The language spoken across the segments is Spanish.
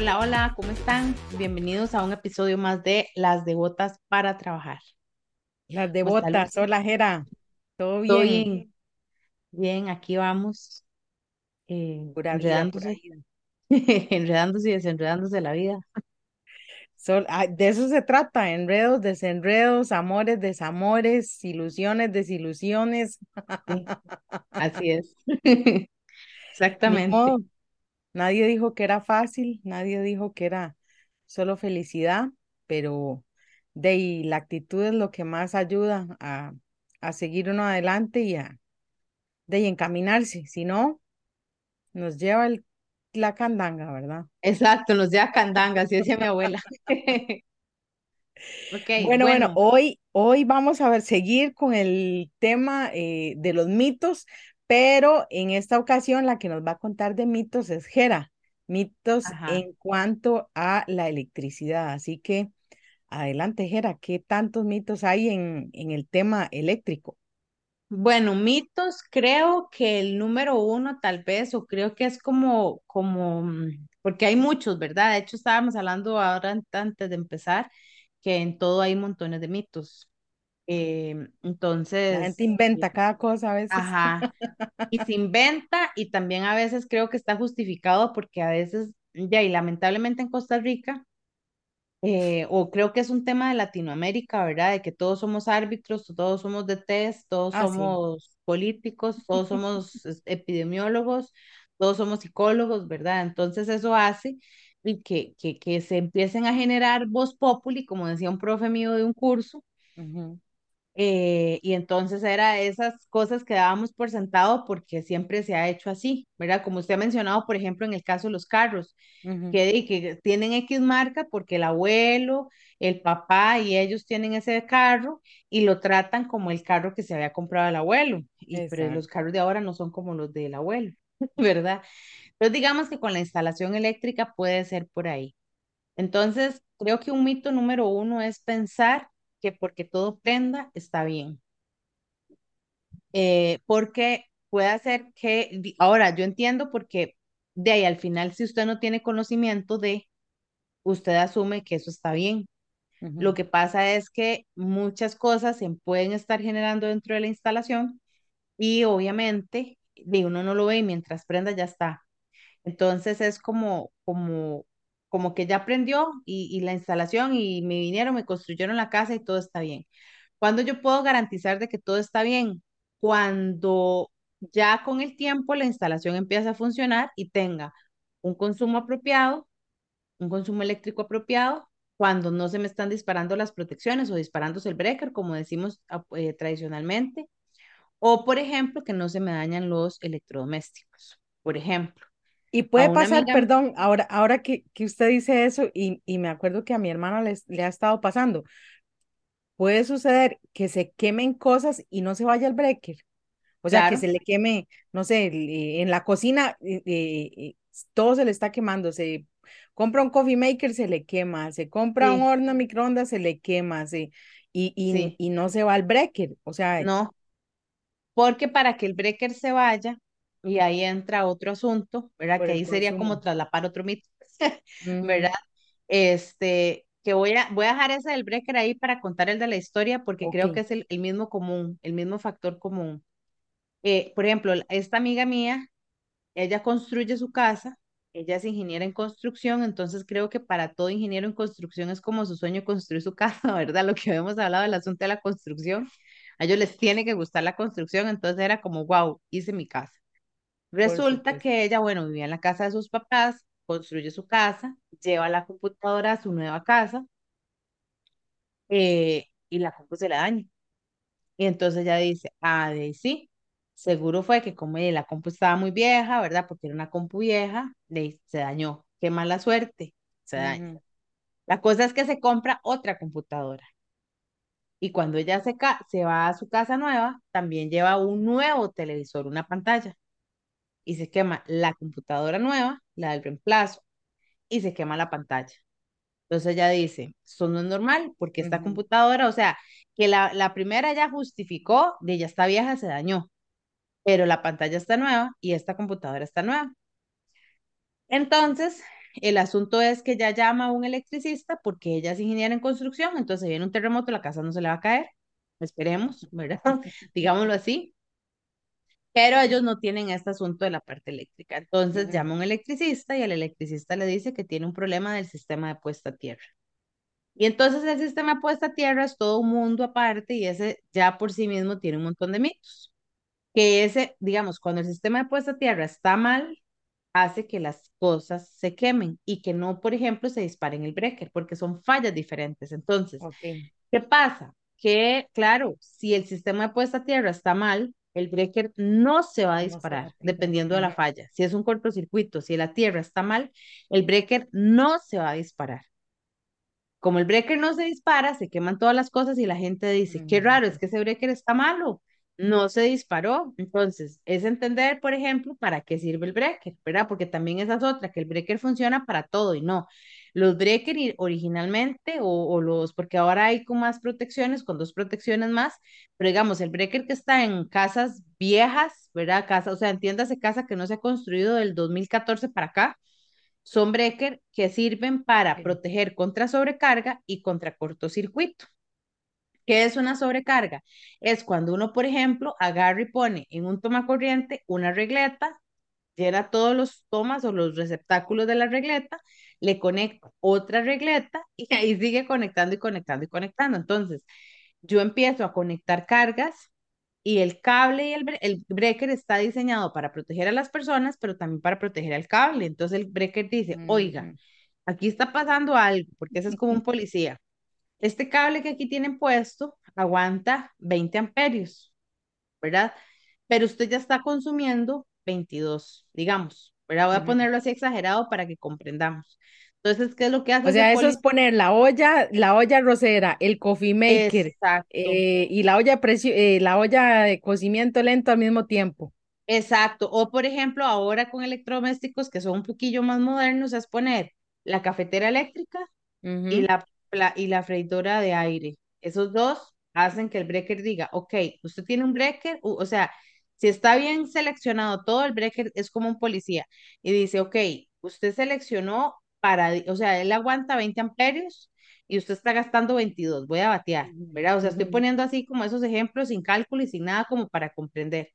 Hola, hola, ¿cómo están? Bienvenidos a un episodio más de Las Devotas para Trabajar. Las ¿Cómo está devotas, hola Jera, ¿todo ¿Todo bien? bien? Aquí vamos, eh, Pura enredándose, vida. enredándose y desenredándose la vida. De eso se trata, enredos, desenredos, amores, desamores, ilusiones, desilusiones. Sí, así es. Exactamente. Nadie dijo que era fácil, nadie dijo que era solo felicidad, pero de ahí, la actitud es lo que más ayuda a, a seguir uno adelante y a de ahí, encaminarse, si no, nos lleva el- la candanga, ¿verdad? Exacto, nos lleva candanga, así decía mi abuela. Ok, Bueno, bueno, bueno, hoy, hoy vamos a ver, seguir con el tema eh, de los mitos, pero en esta ocasión la que nos va a contar de mitos es Jera, mitos ajá. en cuanto a la electricidad. Así que adelante, Jera, ¿qué tantos mitos hay en, en el tema eléctrico? Bueno, mitos, creo que el número uno tal vez, o creo que es como, como, mm, porque hay muchos, ¿verdad? De hecho, estábamos hablando ahora an- antes de empezar que en todo hay montones de mitos. Eh, La gente entonces, inventa cada cosa a veces. ajá, y se inventa y también a veces creo que está justificado porque a veces, ya, y lamentablemente en Costa Rica, eh, o creo que es un tema de Latinoamérica, ¿verdad? De que todos somos árbitros, todos somos de test, todos Ah, sí. somos políticos, todos somos epidemiólogos, todos somos psicólogos, ¿verdad? Entonces eso hace y que, que, que se empiecen a generar voz populi, como decía un profe mío de un curso, Ujú, eh, y entonces era esas cosas que dábamos por sentado porque siempre se ha hecho así, ¿verdad? Como usted ha mencionado, por ejemplo, en el caso de los carros que, tienen X marca porque el abuelo, el papá y ellos tienen ese carro y lo tratan como el carro que se había comprado el abuelo. Y pero los carros de ahora no son como los del abuelo, ¿verdad? Entonces digamos que con la instalación eléctrica puede ser por ahí. Entonces, creo que un mito número uno es pensar que porque todo prenda está bien. Eh, porque puede hacer que, ahora yo entiendo porque de ahí al final si usted no tiene conocimiento de usted asume que eso está bien. Lo que pasa es que muchas cosas se pueden estar generando dentro de la instalación y obviamente de uno no lo ve y mientras prenda ya está. Entonces es como, como, como que ya aprendió y, la instalación y me vinieron, me construyeron la casa y todo está bien. ¿Cuándo yo puedo garantizar de que todo está bien? Cuando ya con el tiempo la instalación empieza a funcionar y tenga un consumo apropiado un consumo eléctrico apropiado cuando no se me están disparando las protecciones o disparándose el breaker, como decimos ah, eh, tradicionalmente, o por ejemplo, que no se me dañan los electrodomésticos. Por ejemplo, Y puede pasar, amiga, perdón, ahora, ahora que, que usted dice eso, y, y me acuerdo que a mi hermana les- le ha estado pasando, puede suceder que se quemen cosas y no se vaya el breaker. O sea, que claro, se le queme, no sé, en la cocina, eh, eh, todo se le está quemando. Se compra un coffee maker, se le quema. Se compra un horno microondas, se le quema. Se, y, y, sí, y no se va el breaker. O sea, no, porque para que el breaker se vaya, y ahí entra otro asunto, ¿verdad? por Que ahí sería como traslapar otro mito, ¿verdad? Este, que voy a, voy a dejar ese del breaker ahí para contar el de la historia, porque creo que es el, el mismo común, el mismo factor común. Eh, por ejemplo, esta amiga mía, ella construye su casa, ella es ingeniera en construcción, entonces creo que para todo ingeniero en construcción es como su sueño construir su casa, ¿verdad? Lo que habíamos hablado del asunto de la construcción, a ellos les tiene que gustar la construcción, entonces era como, wow, hice mi casa. Resulta que ella, bueno, vivía en la casa de sus papás, construye su casa, lleva la computadora a su nueva casa eh, y la compu se la daña. Y entonces ella dice, ah, de sí, seguro fue que como la compu estaba muy vieja, ¿verdad? Porque era una compu vieja, ahí se dañó. Qué mala suerte, se daña. Ujú, La cosa es que se compra otra computadora. Y cuando ella se, ca- se va a su casa nueva, también lleva un nuevo televisor, una pantalla. Y se quema la computadora nueva, la del reemplazo, y se quema la pantalla. Entonces ella dice, eso no es normal, porque esta computadora, o sea, que la, la primera ya justificó, de ya está vieja, se dañó pero la pantalla está nueva y esta computadora está nueva. Entonces, el asunto es que ya llama a un electricista porque ella es ingeniera en construcción, entonces viene un terremoto, la casa no se le va a caer, esperemos, ¿verdad? Digámoslo así. Pero ellos no tienen este asunto de la parte eléctrica. Entonces llama a un electricista y el electricista le dice que tiene un problema del sistema de puesta a tierra. Y entonces el sistema de puesta a tierra es todo un mundo aparte y ese ya por sí mismo tiene un montón de mitos. Que ese, digamos, cuando el sistema de puesta a tierra está mal, hace que las cosas se quemen y que no, por ejemplo, se disparen el breaker, porque son fallas diferentes. Entonces, ¿qué pasa? Que, claro, si el sistema de puesta a tierra está mal, el breaker no se va a no se va a disparar, dependiendo de la falla. Si es un cortocircuito, si la tierra está mal, el breaker no se va a disparar. Como el breaker no se dispara, se queman todas las cosas y la gente dice, qué raro, es que ese breaker está malo, no se disparó. Entonces, es entender, por ejemplo, para qué sirve el breaker, ¿verdad? Porque también esa es otra, que el breaker funciona para todo y no. Los breaker originalmente, o, o los, porque ahora hay con más protecciones, con dos protecciones más, pero digamos, el breaker que está en casas viejas, ¿verdad? Casa, o sea, entiéndase casa que no se ha construido del 2014 para acá son breaker que sirven para proteger contra sobrecarga y contra cortocircuito. ¿Qué es una sobrecarga? Es cuando uno, por ejemplo, agarra y pone en un toma corriente una regleta, llena todos los tomas o los receptáculos de la regleta, le conecta otra regleta y ahí sigue conectando y conectando y conectando. Entonces, yo empiezo a conectar cargas y el cable y el, bre- el breaker está diseñado para proteger a las personas, pero también para proteger al cable. Entonces el breaker dice, oiga, ujú, aquí está pasando algo, porque ese es como un policía. Este cable que aquí tienen puesto aguanta 20 amperios, ¿verdad? Pero usted ya está consumiendo 22, digamos, ¿verdad? Voy a ujú. ponerlo así exagerado para que comprendamos. Entonces, ¿qué es lo que hace O sea, eso es poner la olla, la olla arrocera, el coffee maker eh, y la olla, eh, la olla de cocimiento lento al mismo tiempo. Exacto. O por ejemplo, ahora con electrodomésticos que son un poquillo más modernos, es poner la cafetera eléctrica y Ujú, la, la- y la freidora de aire. Esos dos hacen que el breaker diga, ok, usted tiene un breaker, u- o sea, si está bien seleccionado todo, el breaker es como un policía y dice, ok, usted seleccionó para, o sea, él aguanta 20 amperios y usted está gastando 22, voy a batear, ¿verdad? O sea, estoy poniendo así como esos ejemplos sin cálculo y sin nada como para comprender.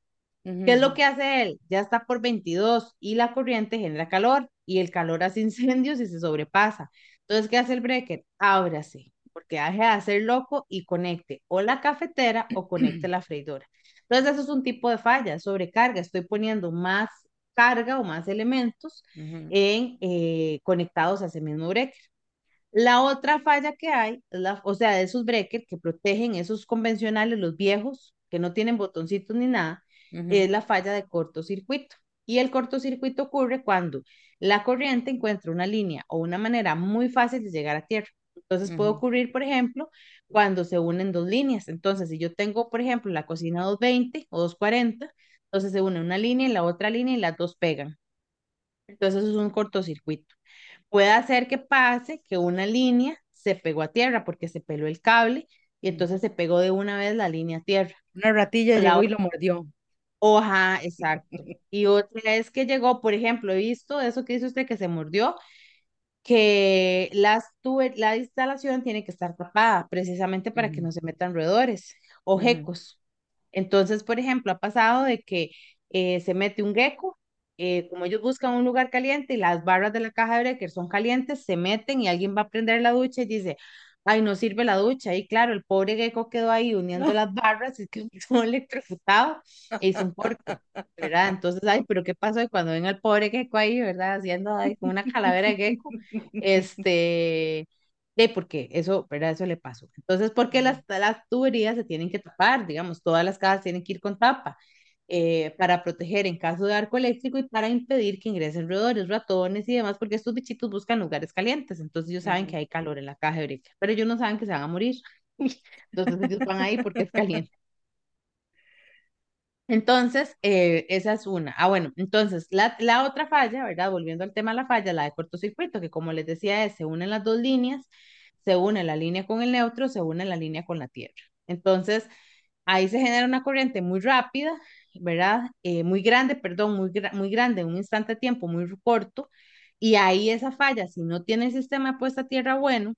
¿Qué es lo que hace él? Ya está por 22 y la corriente genera calor y el calor hace incendios y se sobrepasa. Entonces, ¿qué hace el breaker? Ábrase, porque deje de hacer loco y conecte o la cafetera o conecte la freidora. Entonces, eso es un tipo de falla, sobrecarga. Estoy poniendo más carga o más elementos en, eh, conectados a ese mismo breaker. La otra falla que hay, la, o sea, de esos breakers que protegen esos convencionales, los viejos, que no tienen botoncitos ni nada, es la falla de cortocircuito. Y el cortocircuito ocurre cuando la corriente encuentra una línea o una manera muy fácil de llegar a tierra. Entonces puede ocurrir, por ejemplo, cuando se unen dos líneas. Entonces, si yo tengo, por ejemplo, la cocina 220 o 240, entonces se une una línea y la otra línea y las dos pegan. Entonces, eso es un cortocircuito. Puede hacer que pase que una línea se pegó a tierra porque se peló el cable y entonces se pegó de una vez la línea a tierra. Una ratilla La llegó y lo mordió. hoja, exacto. Y otra es que llegó, por ejemplo, he visto eso que dice usted que se mordió, que las tube- la instalación tiene que estar tapada precisamente para que Ujú, no se metan roedores o gecos. Entonces, por ejemplo, ha pasado de que eh, se mete un gecko, eh, como ellos buscan un lugar caliente y las barras de la caja de breaker son calientes, se meten y alguien va a prender la ducha y dice, ay, no sirve la ducha. Y claro, el pobre gecko quedó ahí uniendo las barras y quedó todo electrocutado e hizo un corte, ¿verdad? Entonces, ay, pero ¿qué pasó? Y cuando ven al pobre gecko ahí, ¿verdad? Haciendo ahí como una calavera de gecko, este... Sí, porque eso, ¿verdad? Eso le pasó. Entonces, ¿por qué las, las tuberías se tienen que tapar? Digamos, todas las casas tienen que ir con tapa eh, para proteger en caso de arco eléctrico y para impedir que ingresen roedores, ratones y demás, porque estos bichitos buscan lugares calientes. Entonces, ellos saben que hay calor en la caja de breaker, pero ellos no saben que se van a morir. Entonces, ellos van ahí porque es caliente. Entonces, eh, esa es una. Ah, bueno, entonces la, la otra falla, ¿verdad? Volviendo al tema de la falla, la de cortocircuito, que como les decía, es, se unen las dos líneas, se une la línea con el neutro, se une la línea con la tierra. Entonces, ahí se genera una corriente muy rápida, ¿verdad? Eh, muy grande, perdón, muy, muy grande, un instante de tiempo muy corto, Y ahí esa falla, si no tiene el sistema de puesta a tierra bueno,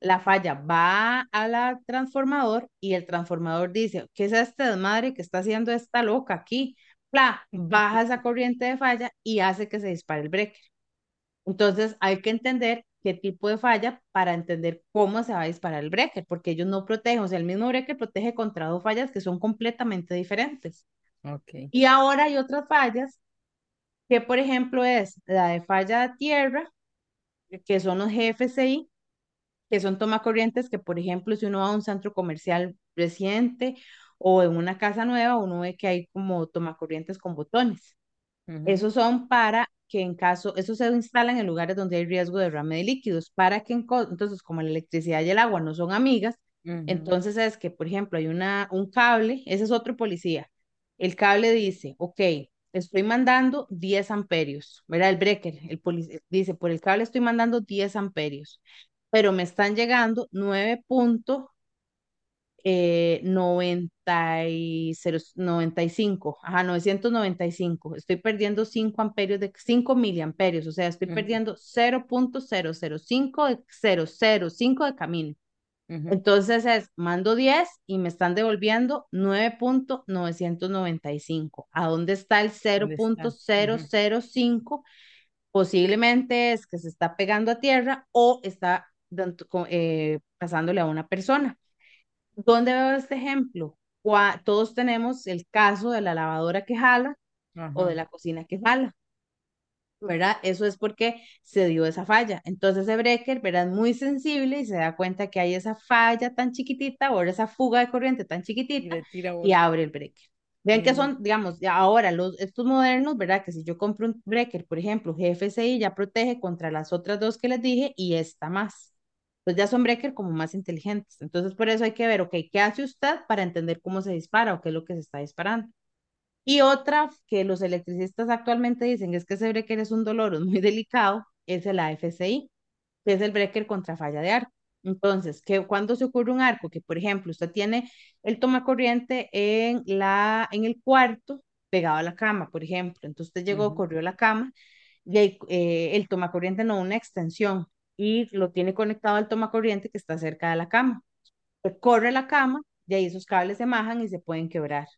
la falla va a la transformador y el transformador dice, ¿qué es este desmadre que está haciendo esta loca aquí? Pla, baja esa corriente de falla y hace que se dispare el breaker. Entonces hay que entender qué tipo de falla para entender cómo se va a disparar el breaker, porque ellos no protegen, o sea, el mismo breaker protege contra dos fallas que son completamente diferentes. Ok. Y ahora hay otras fallas que, por ejemplo, es la de falla de tierra, que son los GFCI, que son tomacorrientes que, por ejemplo, si uno va a un centro comercial reciente o en una casa nueva, uno ve que hay como tomacorrientes con botones. Ujú, Esos son para que en caso, eso se instalan en lugares donde hay riesgo de derrame de líquidos, para que en entonces como la electricidad y el agua no son amigas, ujú, entonces es que, por ejemplo, hay una, un cable, ese es otro policía, el cable dice, ok, estoy mandando 10 amperios, ¿verdad? El breaker, el policía dice, por el cable estoy mandando 10 amperios, pero me están llegando 9 eh, 90 y cero- 95, ajá, 995. Estoy perdiendo 5 amperios de 5 miliamperios, o sea, estoy perdiendo 0.005 de 005 de camino. Entonces es, mando 10 y me están devolviendo 9.995. ¿A dónde está el ¿Dónde está? Ujú, 0.005? Posiblemente es que se está pegando a tierra o está eh, pasándole a una persona. ¿Dónde veo este ejemplo? Todos tenemos el caso de la lavadora que jala o de la cocina que jala, ¿verdad? Eso es porque se dio esa falla. Entonces ese breaker, ¿verdad? Es muy sensible y se da cuenta que hay esa falla tan chiquitita o esa fuga de corriente tan chiquitita y abre el breaker. Ven que son, digamos, ahora los, estos modernos, ¿verdad? Que si yo compro un breaker, por ejemplo, GFCI ya protege contra las otras dos que les dije y esta más. Pues ya son breaker como más inteligentes. Entonces, por eso hay que ver, ok, ¿qué hace usted para entender cómo se dispara o qué es lo que se está disparando? Y otra que los electricistas actualmente dicen es que ese breaker es un dolor, muy delicado, es el AFCI, que es el breaker contra falla de arco. Entonces, que cuando se ocurre un arco, que por ejemplo usted tiene el toma corriente en, la, en el cuarto, pegado a la cama, por ejemplo, entonces usted llegó, ujú, corrió a la cama, y ahí, eh, el toma corriente no una extensión, y lo tiene conectado al toma corriente que está cerca de la cama. Corre la cama, y ahí esos cables se majan y se pueden quebrar.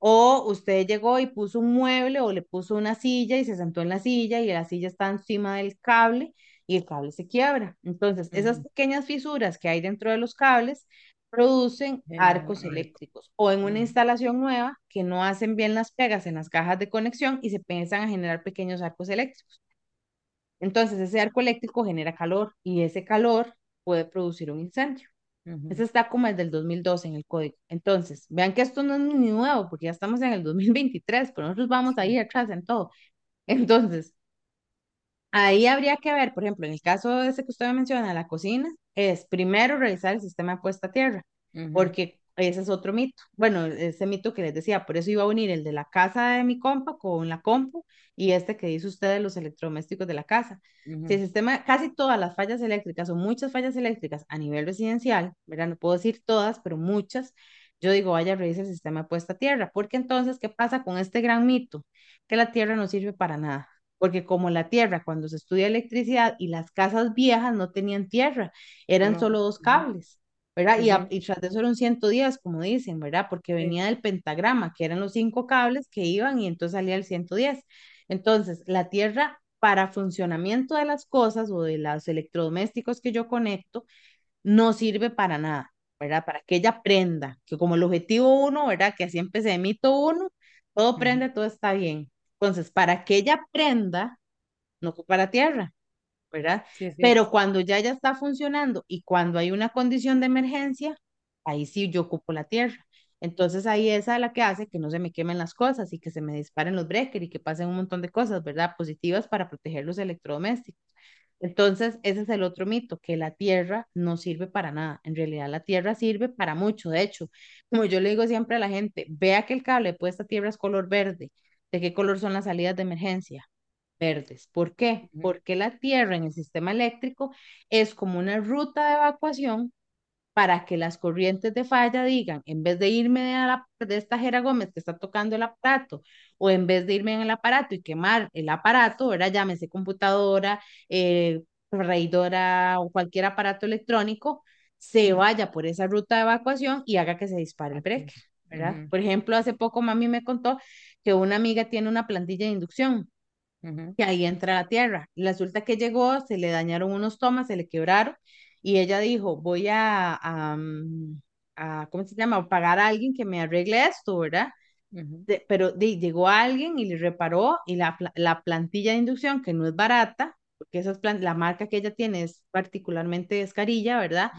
O usted llegó y puso un mueble o le puso una silla y se sentó en la silla y la silla está encima del cable y el cable se quiebra. Entonces, esas pequeñas fisuras que hay dentro de los cables producen arcos arco. eléctricos o en una instalación nueva que no hacen bien las pegas en las cajas de conexión y se empiezan a generar pequeños arcos eléctricos. Entonces, ese arco eléctrico genera calor y ese calor puede producir un incendio. Ese está como el del 2012 en el código. Entonces, vean que esto no es ni nuevo, porque ya estamos en el 2023, pero nosotros vamos ahí atrás en todo. Entonces, Ahí habría que ver, por ejemplo, en el caso ese que usted menciona, la cocina, es primero revisar el sistema de puesta a tierra, porque ese es otro mito. Bueno, ese mito que les decía, por eso iba a unir el de la casa de mi compa con la compu y este que dice usted de los electrodomésticos de la casa. Si el sistema, casi todas las fallas eléctricas o muchas fallas eléctricas a nivel residencial, ¿verdad? No puedo decir todas, pero muchas, yo digo, vaya, revise el sistema de puesta a tierra, porque entonces, ¿qué pasa con este gran mito? Que la tierra no sirve para nada porque como la tierra, cuando se estudia electricidad y las casas viejas no tenían tierra, eran No. solo dos cables, ¿verdad? Y, a- ujú, y tras de eso eran 110, como dicen, ¿verdad? Porque venía del pentagrama, que eran los cinco cables que iban y entonces salía el 110. Entonces, la tierra para funcionamiento de las cosas o de los electrodomésticos que yo conecto, no sirve para nada, ¿verdad? Para que ella prenda, que como el objetivo uno, ¿verdad? Que así empecé, mito uno, todo prende, todo está bien. Entonces, para que ella prenda, no ocupa la tierra, ¿verdad? Sí. Pero cuando ya ya está funcionando y cuando hay una condición de emergencia, ahí sí yo ocupo la tierra. Entonces ahí esa es la que hace que no se me quemen las cosas y que se me disparen los breakers y que pasen un montón de cosas, ¿verdad? Positivas para proteger los electrodomésticos. Entonces, ese es el otro mito, que la tierra no sirve para nada. En realidad, la tierra sirve para mucho. De hecho, como yo le digo siempre a la gente, vea que el cable puesta a tierra es color verde. ¿De qué color son las salidas de emergencia? Verdes. ¿Por qué? Porque la tierra en el sistema eléctrico es como una ruta de evacuación para que las corrientes de falla digan, en vez de irme a la, de esta Jera Gómez que está tocando el aparato, o en vez de irme en el aparato y quemar el aparato, ¿verdad? Llámese computadora, eh, reidora o cualquier aparato electrónico, se vaya por esa ruta de evacuación y haga que se dispare el breaker, ¿verdad? Por ejemplo, hace poco mami me contó que una amiga tiene una plantilla de inducción que ahí entra la tierra. Resulta que llegó, se le dañaron unos tomas, se le quebraron y ella dijo, voy a, a, mm, a ¿cómo se llama? pagar a alguien que me arregle esto, ¿verdad? pero llegó alguien y le reparó y la, la plantilla de inducción, que no es barata, porque esa la marca que ella tiene es particularmente escarilla, ¿verdad?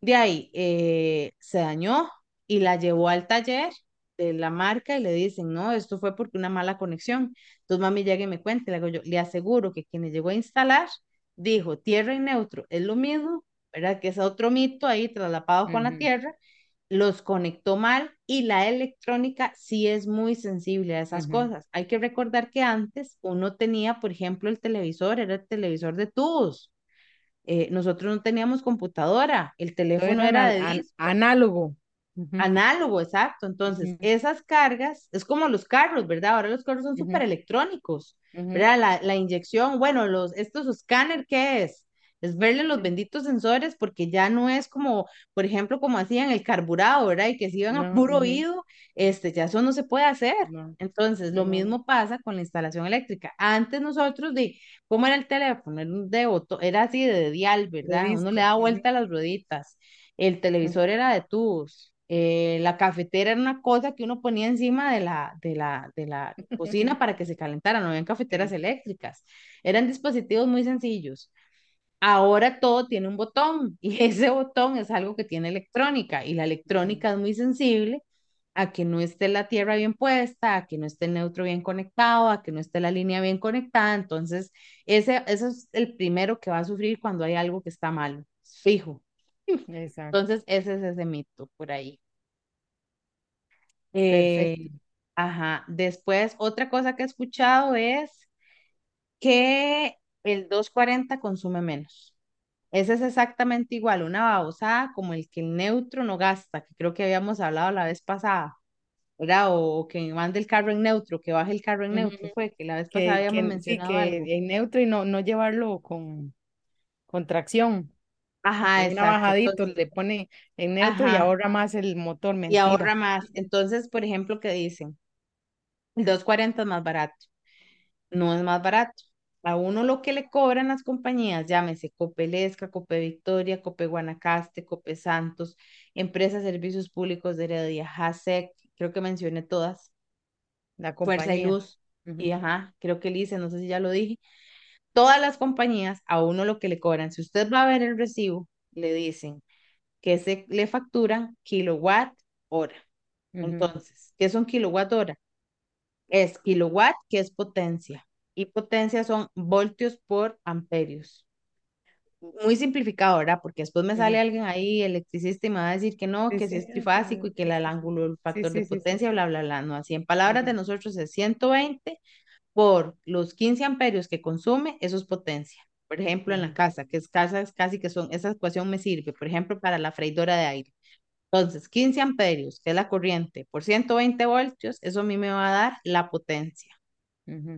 De ahí eh, se dañó y la llevó al taller de la marca y le dicen, no, esto fue porque una mala conexión. Entonces mami llega y me cuenta, le, yo, le aseguro que quien le llegó a instalar dijo, tierra y neutro es lo mismo, ¿verdad? Que es otro mito ahí traslapado con la tierra, los conectó mal y la electrónica sí es muy sensible a esas cosas. Hay que recordar que antes uno tenía, por ejemplo, el televisor, era el televisor de tubos. Eh, nosotros no teníamos computadora, el teléfono era, de análogo. Análogo, exacto. Entonces, esas cargas es como los carros, ¿verdad? Ahora los carros son súper electrónicos, ¿verdad? La, la, inyección, bueno, los, estos escáner, ¿qué es? es verle los benditos sensores porque ya no es como, por ejemplo, como hacían el carburado, ¿verdad? Y que se iban a puro oído, este, ya eso no se puede hacer. Entonces, lo mismo pasa con la instalación eléctrica. Antes nosotros, de, ¿cómo era el teléfono? Era, de, era así de dial, ¿verdad? Uno le daba vuelta a las rueditas. El televisor era de tubos. Eh, la cafetera era una cosa que uno ponía encima de la, de la, de la cocina para que se calentara, no habían cafeteras eléctricas. Eran dispositivos muy sencillos. Ahora todo tiene un botón y ese botón es algo que tiene electrónica y la electrónica es muy sensible a que no esté la tierra bien puesta, a que no esté el neutro bien conectado, a que no esté la línea bien conectada. Entonces, ese, ese es el primero que va a sufrir cuando hay algo que está mal, fijo. Entonces, ese es ese mito por ahí. Eh, ajá. Después, otra cosa que he escuchado es que el 240 consume menos. Ese es exactamente igual, una babosada como el que el neutro no gasta, que creo que habíamos hablado la vez pasada, ¿verdad? O, que mande el carro en neutro, que baje el carro en neutro, fue que la vez pasada habíamos mencionado que en neutro y no, no llevarlo con, con tracción. Ajá, exacto. Bajadito, le pone en neutro y ahorra más el motor, Y ahorra más. Entonces, por ejemplo, ¿qué dicen? El 240 es más barato. No es más barato a uno lo que le cobran las compañías, llámese Copelesca, Cope Victoria, Cope Guanacaste, Cope Santos, Empresas Servicios Públicos de Heredia, HASEC, creo que mencioné todas. La compañía. Fuerza y Luz, y ajá, creo que Lice, no sé si ya lo dije. Todas las compañías, a uno lo que le cobran, si usted va a ver el recibo, le dicen que se le facturan kilowatt hora. Entonces, ¿qué son kilowatt hora? Es kilowatt, que es potencia y potencia son voltios por amperios. Muy simplificado, ¿verdad? Porque después me sale alguien ahí, electricista, y me va a decir que no, que si es trifásico y que el ángulo, el factor de potencia, bla, bla, bla. No, así en palabras de nosotros es 120 por los 15 amperios que consume, eso es potencia. Por ejemplo, en la casa, que es casa, es casi que son, esa ecuación me sirve, por ejemplo, para la freidora de aire. Entonces, 15 amperios, que es la corriente, por 120 voltios, eso a mí me va a dar la potencia.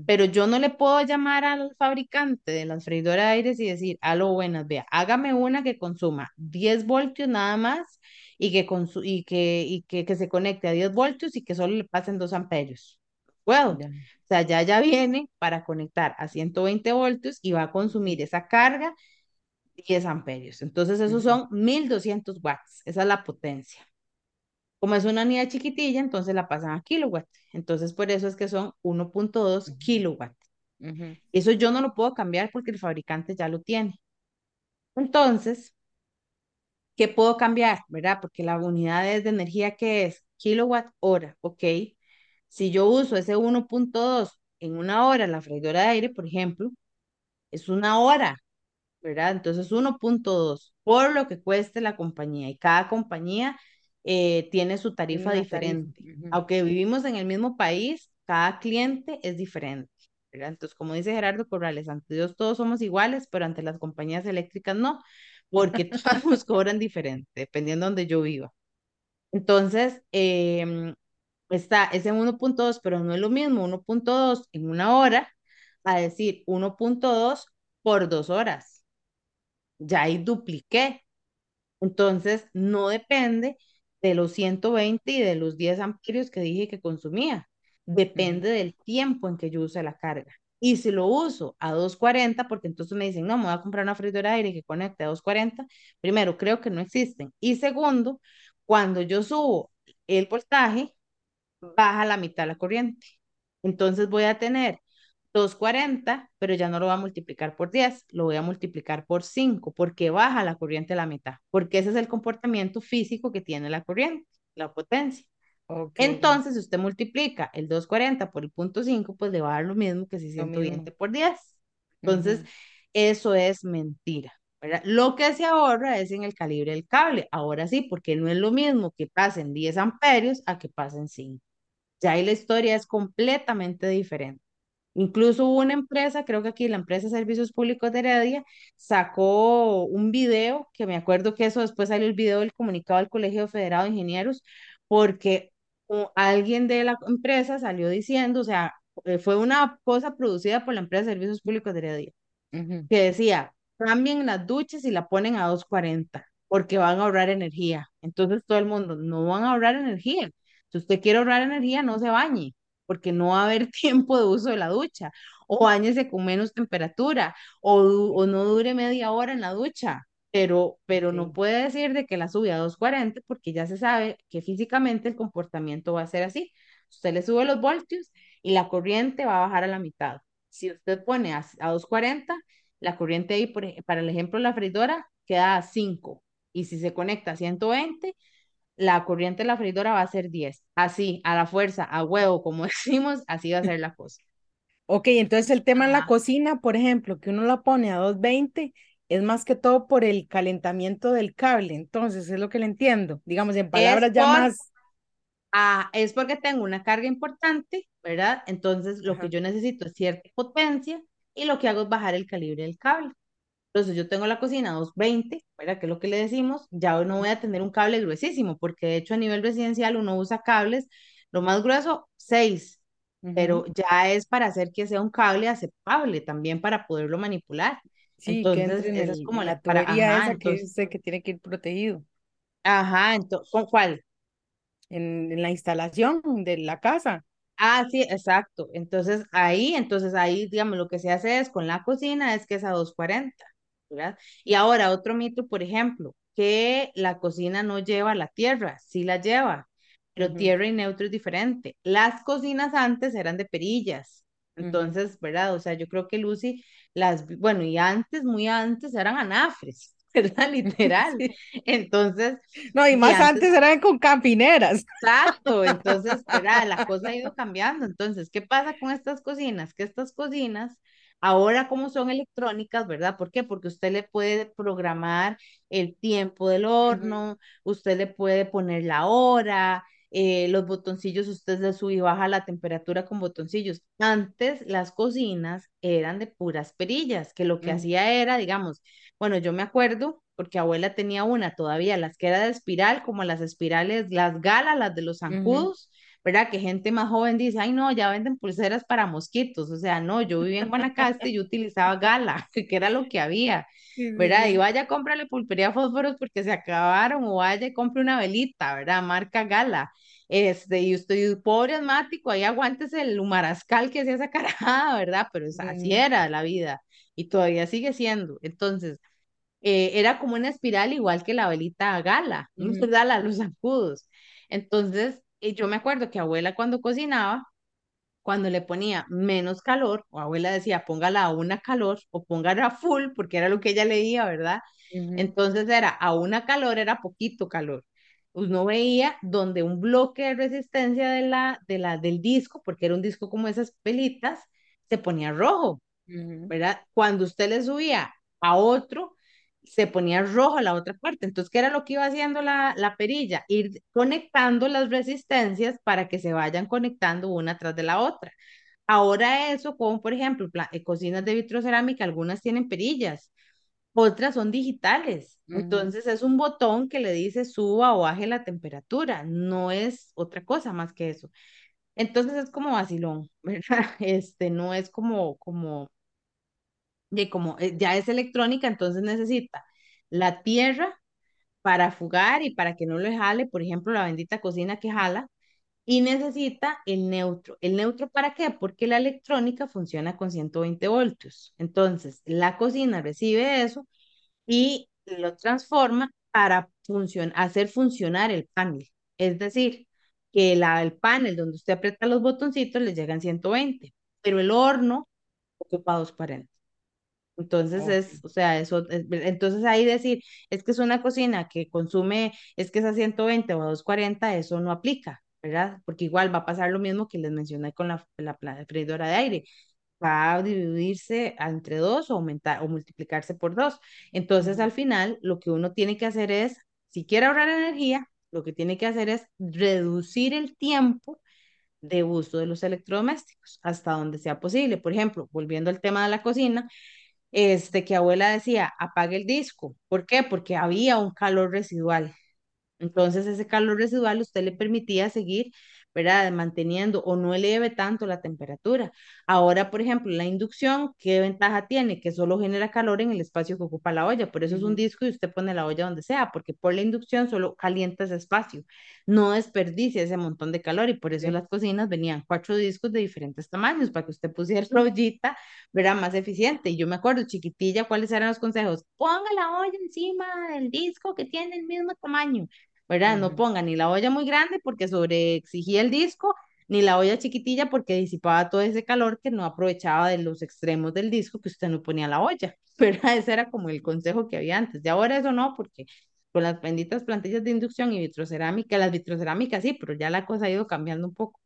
Pero yo no le puedo llamar al fabricante de las freidoras de aires y decir, aló, buenas, vea, hágame una que consuma 10 voltios nada más y que, y que, y que, que, se conecte a 10 voltios y que solo le pasen 2 amperios. Puedo. O sea, ya ya viene para conectar a 120 voltios y va a consumir esa carga 10 amperios. Entonces, esos son 1200 watts. Esa es la potencia. Como es una unidad chiquitilla, entonces la pasan a kilowatt. Entonces, por eso es que son 1.2 kilowatt. Eso yo no lo puedo cambiar porque el fabricante ya lo tiene. Entonces, ¿qué puedo cambiar? ¿Verdad? Porque la unidad es de energía que es kilowatt hora, ¿ok? Si yo uso ese 1.2 en una hora en la freidora de aire, por ejemplo, es una hora, ¿verdad? Entonces 1.2 por lo que cueste la compañía y cada compañía eh, tiene su tarifa diferente. Aunque vivimos en el mismo país, cada cliente es diferente. Entonces, como dice Gerardo Corrales, ante Dios todos somos iguales, pero ante las compañías eléctricas no, porque todas nos cobran diferente, dependiendo de donde yo viva. Entonces, em, está ese 1.2, pero no es lo mismo 1.2 en una hora a decir 1.2 por dos horas. Ya ahí dupliqué. Entonces, no depende de los 120 y de los 10 amperios que dije que consumía. Depende del tiempo en que yo use la carga. Y si lo uso a 240, porque entonces me dicen, no, me voy a comprar una freidora de aire que conecte a 240, primero, creo que no existen. Y segundo, cuando yo subo el voltaje, baja la mitad la corriente. Entonces voy a tener 240, pero ya no lo voy a multiplicar por 10, lo voy a multiplicar por 5, porque baja la corriente a la mitad, porque ese es el comportamiento físico que tiene la corriente, la potencia. Ok, Entonces, si usted multiplica el 240 por el punto 5, pues le va a dar lo mismo que si lo mismo. 120 por 10. Entonces, eso es mentira. ¿verdad? Lo que se ahorra es en el calibre del cable. Ahora sí, porque no es lo mismo que pasen 10 amperios a que pasen 5. Ya ahí la historia es completamente diferente. Incluso una empresa, creo que aquí la empresa de Servicios Públicos de Heredia, sacó un video, que me acuerdo que eso después salió el video del comunicado del Colegio Federado de Ingenieros, porque alguien de la empresa salió diciendo, o sea, eh, fue una cosa producida por la empresa de Servicios Públicos de Heredia, que decía, cambien las duchas y la ponen a 240 porque van a ahorrar energía. Entonces todo el mundo, no van a ahorrar energía. Si usted quiere ahorrar energía, no se bañe, porque no va a haber tiempo de uso de la ducha. O bañese con menos temperatura, o, o no dure media hora en la ducha. Pero, pero no ok. puede decir de que la sube a 240 porque ya se sabe que físicamente el comportamiento va a ser así. Usted le sube los voltios y la corriente va a bajar a la mitad. Si usted pone a, a 240, la corriente ahí, por para el ejemplo, la freidora queda a 5 y si se conecta a 120, la corriente de la freidora va a ser 10. Así, a la fuerza, a huevo, como decimos, así va a ser la cosa. Ok, entonces el tema en la cocina, por ejemplo, que uno la pone a 220, es más que todo por el calentamiento del cable. Entonces, es lo que le entiendo. Digamos, en palabras ya por, más. ah, es porque tengo una carga importante, ¿verdad? Entonces, lo que yo necesito es cierta potencia y lo que hago es bajar el calibre del cable. Entonces yo tengo la cocina 220, ¿verdad? Que es lo que le decimos, ya no voy a tener un cable gruesísimo, porque de hecho a nivel residencial uno usa cables, lo más grueso, 6, ujú. pero ya es para hacer que sea un cable aceptable también para poderlo manipular. Sí, Entonces, en esa es como la, la para, ajá, esa que dice que tiene que ir protegido. ajá, entonces, ¿con cuál? En, en la instalación de la casa. Ah, sí, exacto. Entonces ahí, entonces ahí, digamos, lo que se hace es con la cocina es que es a 240, ¿verdad? Y ahora otro mito, por ejemplo, que la cocina no lleva la tierra, sí la lleva, pero tierra y neutro es diferente. Las cocinas antes eran de perillas, entonces, ¿verdad? O sea, yo creo que Lucy, las, bueno, y antes, muy antes, eran anafres, ¿verdad? Literal. Sí. Entonces, No, y más antes antes eran con campineras. Exacto, entonces, ¿verdad? La cosa ha ido cambiando. Entonces, ¿qué pasa con estas cocinas? Que estas cocinas, ahora como son electrónicas, ¿verdad? ¿Por qué? Porque usted le puede programar el tiempo del horno, usted le puede poner la hora, eh, los botoncillos, usted le sube y baja la temperatura con botoncillos. Antes las cocinas eran de puras perillas, que lo que hacía era, digamos, bueno, yo me acuerdo, porque abuela tenía una todavía, las que era de espiral, como las espirales, las galas, las de los zancudos, ¿verdad? Que gente más joven dice, ay, no, ya venden pulseras para mosquitos. O sea, no, yo vivía en Guanacaste y yo utilizaba gala, que era lo que había, ¿verdad? Y vaya a comprarle pulpería fósforos porque se acabaron, o vaya compre una velita, ¿verdad? Marca gala. Este, y usted, pobre asmático, ahí aguántese el humarascal que hacía esa carajada, ¿verdad? Pero es- así era la vida y todavía sigue siendo. Entonces, eh, era como una espiral igual que la velita gala, no gala, los zancudos. Entonces, eh, yo me acuerdo que abuela cuando cocinaba, cuando le ponía menos calor, o abuela decía, póngala a una calor o póngala a full, porque era lo que ella leía, ¿verdad? Entonces era a una calor, era poquito calor. Uno veía donde un bloque de resistencia de la, de la, del disco, porque era un disco como esas pelitas, se ponía rojo ujú, ¿verdad? Cuando usted le subía a otro, se ponía rojo la otra parte. Entonces, ¿qué era lo que iba haciendo la, la perilla? Ir conectando las resistencias para que se vayan conectando una tras de la otra. Ahora eso, como por ejemplo, eh, cocinas de vitrocerámica, algunas tienen perillas. otras son digitales. Entonces es un botón que le dice suba o baje la temperatura, no es otra cosa más que eso. Entonces es como vacilón, ¿verdad? Este no es como, como, de como eh, ya es electrónica, entonces necesita la tierra para fugar y para que no le jale, por ejemplo, la bendita cocina que jala, y necesita el neutro. ¿El neutro para qué? Porque la electrónica funciona con 120 voltios. Entonces, la cocina recibe eso y lo transforma para funcion hacer funcionar el panel. Es decir, que la, el panel donde usted aprieta los botoncitos le llegan 120, pero el horno ocupa 240. Entonces es, o sea, eso, es- entonces ahí decir, es que es una cocina que consume, es que es a 120 o a 240, eso no aplica, ¿verdad? Porque igual va a pasar lo mismo que les mencioné con la, la, pla- freidora de aire, va a dividirse entre dos o aumentar o multiplicarse por dos. Entonces al final lo que uno tiene que hacer es, si quiere ahorrar energía, lo que tiene que hacer es reducir el tiempo de uso de los electrodomésticos hasta donde sea posible. Por ejemplo, volviendo al tema de la cocina este, que abuela decía, apague el disco. ¿Por qué? Porque había un calor residual. Entonces ese calor residual usted le permitía seguir, ¿verdad? Manteniendo o no eleve tanto la temperatura. Ahora, por ejemplo, la inducción, ¿qué ventaja tiene? Que solo genera calor en el espacio que ocupa la olla. Por eso es un disco y usted pone la olla donde sea, porque por la inducción solo calienta ese espacio, no desperdicia ese montón de calor y por eso sí, las cocinas venían cuatro discos de diferentes tamaños para que usted pusiera la ollita, ¿verdad? Más eficiente. Y yo me acuerdo, chiquitilla, ¿cuáles eran los consejos? Ponga la olla encima del disco que tiene el mismo tamaño ¿verdad? No ponga ni la olla muy grande porque sobreexigía el disco, ni la olla chiquitilla porque disipaba todo ese calor que no aprovechaba de los extremos del disco que usted no ponía la olla, ¿verdad? Ese era como el consejo que había antes. Y ahora eso no, porque con las benditas plantillas de inducción y vitrocerámica, las vitrocerámicas sí, pero ya la cosa ha ido cambiando un poco.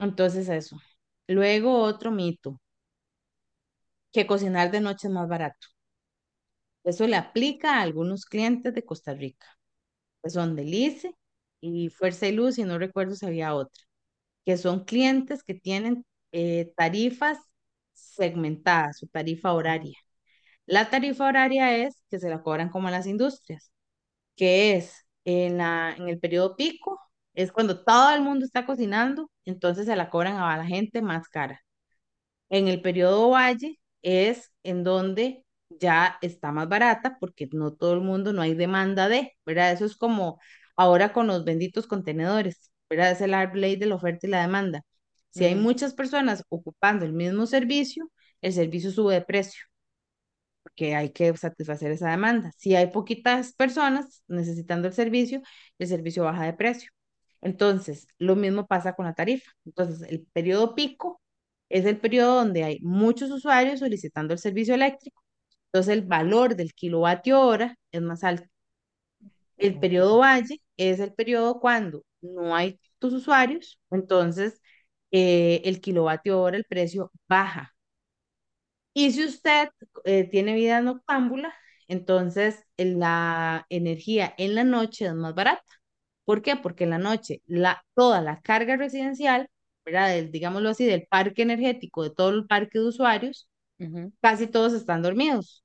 Entonces eso. Luego otro mito, que cocinar de noche es más barato. Eso le aplica a algunos clientes de Costa Rica, que son Delice y Fuerza y Luz, y no recuerdo si había otra. que son clientes que tienen eh, tarifas segmentadas, su tarifa horaria. La tarifa horaria es que se la cobran como las industrias, que es en la, en el periodo pico, es cuando todo el mundo está cocinando, entonces se la cobran a la gente más cara. En el periodo valle es en donde ya está más barata porque no todo el mundo, no hay demanda de, ¿verdad? Eso es como ahora con los benditos contenedores, ¿verdad? Es la ley de la oferta y la demanda. Si hay muchas personas ocupando el mismo servicio, el servicio sube de precio porque hay que satisfacer esa demanda. Si hay poquitas personas necesitando el servicio, el servicio baja de precio. Entonces, lo mismo pasa con la tarifa. Entonces, el periodo pico es el periodo donde hay muchos usuarios solicitando el servicio eléctrico. Entonces, el valor del kilovatio hora es más alto. El periodo valle es el periodo cuando no hay tus usuarios, entonces eh, el kilovatio hora, el precio baja. Y si usted eh, tiene vida noctámbula, entonces la energía en la noche es más barata. ¿Por qué? Porque en la noche la, toda la carga residencial, ¿verdad? Del, digámoslo así, del parque energético, de todo el parque de usuarios, casi todos están dormidos,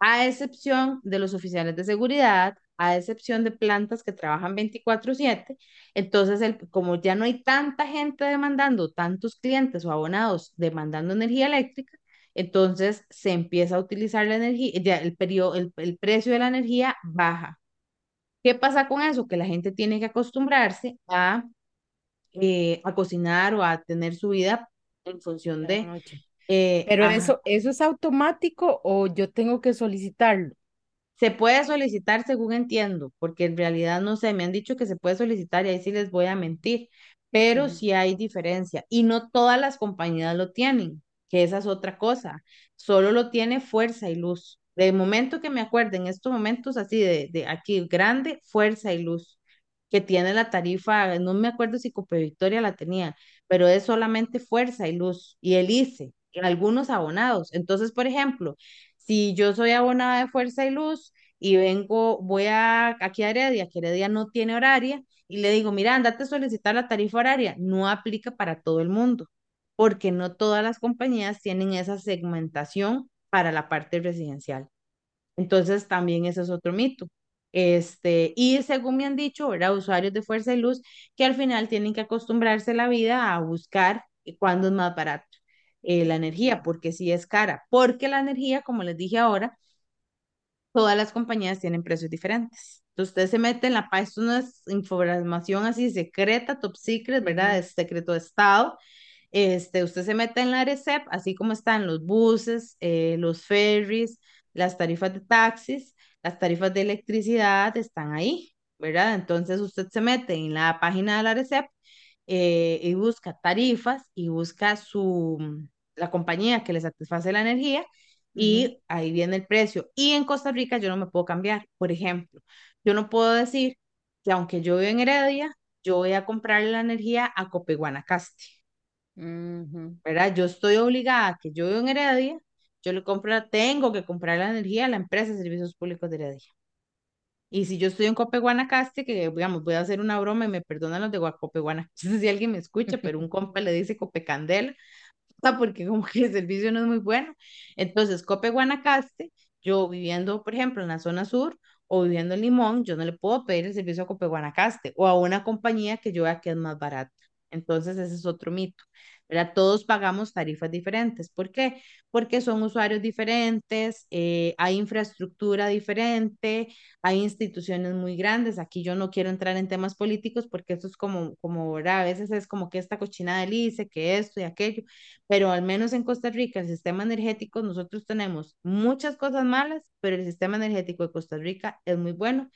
a excepción de los oficiales de seguridad, a excepción de plantas que trabajan 24/7. Entonces, el, como ya no hay tanta gente demandando, tantos clientes o abonados demandando energía eléctrica, entonces se empieza a utilizar la energía, ya el, periodo, el, el precio de la energía baja. ¿Qué pasa con eso? Que la gente tiene que acostumbrarse a, eh, a cocinar o a tener su vida en función de. Eh, Pero ajá, eso, ¿eso es automático o yo tengo que solicitarlo? Se puede solicitar según entiendo, porque en realidad no sé, me han dicho que se puede solicitar y ahí sí les voy a mentir, pero Ujú, sí hay diferencia y no todas las compañías lo tienen, que esa es otra cosa, solo lo tiene Fuerza y Luz. De momento que me acuerdo, en estos momentos así de, de aquí, grande, Fuerza y Luz, que tiene la tarifa, no me acuerdo si Cope Victoria la tenía, pero es solamente Fuerza y Luz y el ICE, algunos abonados. Entonces, por ejemplo, si yo soy abonada de Fuerza y Luz y vengo, voy a aquí a Heredia, que Heredia no tiene horaria, y le digo, mira, andate a solicitar la tarifa horaria, no aplica para todo el mundo, porque no todas las compañías tienen esa segmentación para la parte residencial. Entonces, también ese es otro mito. Este, y según me han dicho, ¿verdad? Usuarios de fuerza y luz que al final tienen que acostumbrarse la vida a buscar cuándo es más barato eh, la energía, porque sí es cara, porque la energía, como les dije ahora, todas las compañías tienen precios diferentes. Entonces, usted se mete en la página, esto no es información así secreta, top secret, ¿verdad? Es secreto de Estado. Este, usted se mete en la ARECEP, así como están los buses, eh, los ferries, las tarifas de taxis, las tarifas de electricidad están ahí, ¿verdad? Entonces usted se mete en la página de la ARECEP eh, y busca tarifas y busca su, la compañía que le satisface la energía y ahí viene el precio. Y en Costa Rica yo no me puedo cambiar. Por ejemplo, yo no puedo decir que aunque yo vivo en Heredia, yo voy a comprar la energía a Copeguanacaste, ujú. ¿verdad? Yo estoy obligada a que yo vivo en Heredia, yo le compro, tengo que comprar la energía a la empresa de servicios públicos de Heredia. Y si yo estoy en Cope Guanacaste, que digamos, voy a hacer una broma y me perdonan los de Cope Guanacaste si alguien me escucha, pero un compa le dice Cope Porque como que el servicio no es muy bueno. Entonces, Cope Guanacaste, yo viviendo, por ejemplo, en la zona sur o viviendo en Limón, yo no le puedo pedir el servicio a Cope Guanacaste o a una compañía que yo vea que es más barata. Entonces, ese es otro mito. ¿Verdad? Todos pagamos tarifas diferentes. ¿Por qué? Porque son usuarios diferentes, eh, hay infraestructura diferente, hay instituciones muy grandes. Aquí yo no quiero entrar en temas políticos porque esto es como, como. A veces es como que esta cochina del ICE, que esto y aquello, pero al menos en Costa Rica, el sistema energético, nosotros tenemos muchas cosas malas, pero el sistema energético de Costa Rica es muy bueno,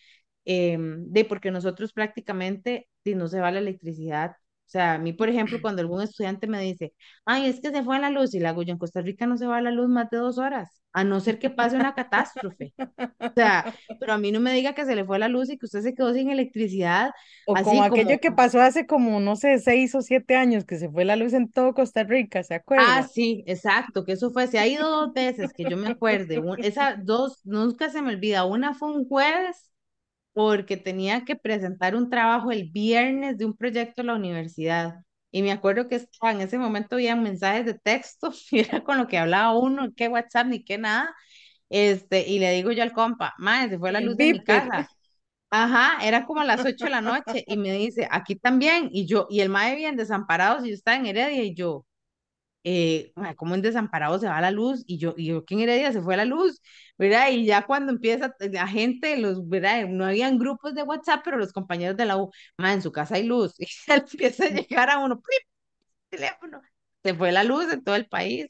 eh, de porque nosotros prácticamente si no se va la electricidad. O sea, a mí, por ejemplo, cuando algún estudiante me dice, ay, es que se fue la luz y le hago yo, en Costa Rica no se va la luz más de dos horas, a no ser que pase una catástrofe. O sea, pero a mí no me diga que se le fue la luz y que usted se quedó sin electricidad, O como así como, aquello que pasó hace como, no sé, seis o siete años, que se fue la luz en todo Costa Rica, ¿se ah, acuerda? sí, exacto, que eso fue, se ha ido dos veces, que yo me acuerde, un- esas dos, nunca se me olvida, una fue un jueves porque tenía que presentar un trabajo el viernes de un proyecto en la universidad. Y me acuerdo que estaba, en ese momento había mensajes de texto, y era con lo que hablaba uno, qué WhatsApp ni qué nada. Este, y le digo yo al compa, madre, se fue la luz de mi casa. Ajá, era como a las 8 de la noche y me dice, aquí también, y yo, y el mae bien desamparados, y yo estaba en Heredia, y yo, eh, como en desamparados se va la luz, y yo, y yo, ¿quién Heredia se fue la luz? ¿Verdad? Y ya cuando empieza la gente, los, ¿verdad? No habían grupos de WhatsApp, pero los compañeros de la U, mae, en su casa hay luz, y empieza a llegar a uno, ¡plip! teléfono, se fue la luz en todo el país.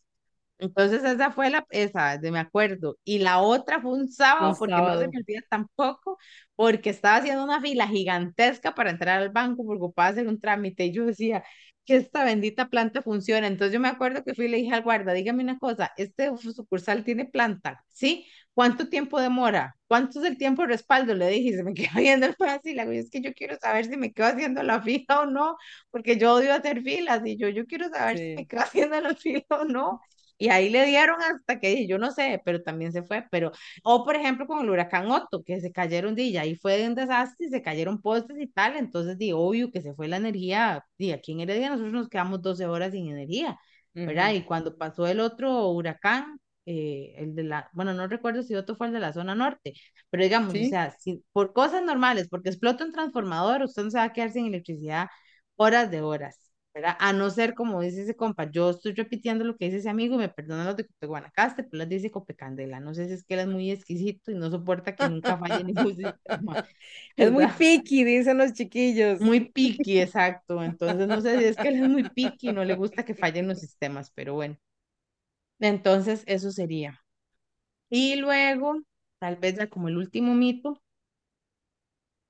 Entonces esa fue la, esa, de me acuerdo. Y la otra fue un Un sábado, porque no se sábado. me olvida tampoco, porque estaba haciendo una fila gigantesca para entrar al banco porque ocupaba hacer un trámite. Y yo decía, que esta bendita planta funciona. Entonces yo me acuerdo que fui y le dije al guarda, dígame una cosa, ¿este sucursal tiene planta? ¿Sí? ¿Cuánto tiempo demora? ¿Cuánto es el tiempo de respaldo? Le dije, y se me quedó viendo el así, le digo, es que yo quiero saber si me quedo haciendo la fila o no, porque yo odio hacer filas, y yo, yo quiero saber si me quedo haciendo la fila o no. Y ahí le dieron hasta que yo no sé, pero también se fue. Pero, o por ejemplo, con el huracán Otto, que se cayeron, y ahí fue un desastre y se cayeron postes y tal. Entonces, di, obvio que se fue la energía. Y aquí en Heredia nosotros nos quedamos 12 horas sin energía, ¿verdad? Ujú. Y cuando pasó el otro huracán, eh, el de la, bueno, no recuerdo si otro fue el de la zona norte, pero digamos, o Sí. sea, si, por cosas normales, porque explota un transformador, usted no se va a quedar sin electricidad horas de horas. ¿Verdad? A no ser como dice ese compa, yo estoy repitiendo lo que dice ese amigo y me perdonan los de Copeguanacaste, pero les dice Copecandela. No sé si es que él es muy exquisito y no soporta que nunca falle ningún sistema, Es muy picky, dicen los chiquillos. Muy picky, exacto. Entonces, no sé si es que él es muy picky y no le gusta que fallen los sistemas, pero bueno. Entonces, eso sería. Y luego, tal vez ya como el último mito,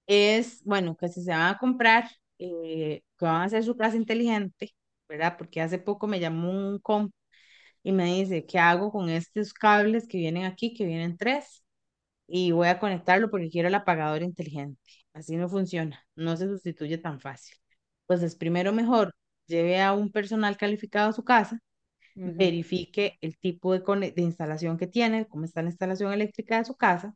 es, bueno, que si se van a comprar, eh, que van a hacer su casa inteligente, ¿verdad? Porque hace poco me llamó un compa y me dice, ¿qué hago con estos cables que vienen aquí, que vienen tres? Y voy a conectarlo porque quiero el apagador inteligente. Así no funciona, no se sustituye tan fácil. Entonces, primero mejor lleve a un personal calificado a su casa, Ujú, verifique el tipo de, de instalación que tiene, cómo está la instalación eléctrica de su casa,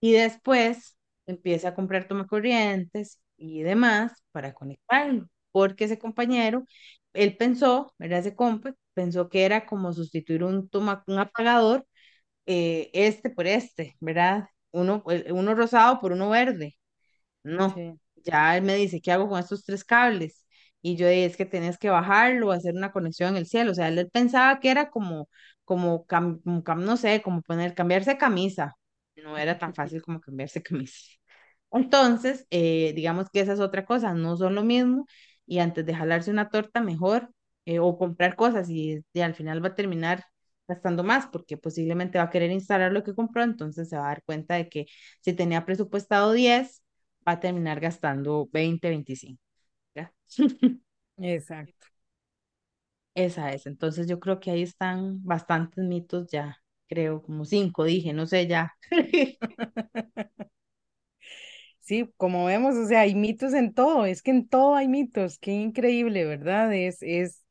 y después empiece a comprar tomacorrientes y demás para conectarlo. Porque ese compañero, él pensó, ¿verdad? Ese compa, pensó que era como sustituir un, toma, un apagador eh, este por este, ¿verdad? Uno, eh, uno rosado por uno verde. No, Sí. ya él me dice, ¿qué hago con estos tres cables? Y yo "Eh, es que tenés que bajarlo, hacer una conexión en el cielo. O sea, él, pensaba que era como, como, cam- como cam- no sé, como poner, cambiarse camisa. No era tan fácil como cambiarse camisa. Entonces, eh, digamos que esa es otra cosa, no son lo mismo y antes de jalarse una torta, mejor eh, o comprar cosas y, y al final va a terminar gastando más porque posiblemente va a querer instalar lo que compró, entonces se va a dar cuenta de que si tenía presupuestado 10 va a terminar gastando 20 25. ¿ya? Exacto. Esa es, entonces yo creo que ahí están bastantes mitos ya, creo, como cinco dije, no sé ya. Sí, como vemos, o sea, hay mitos en todo, es que en todo hay mitos, qué increíble, ¿verdad? Es, es,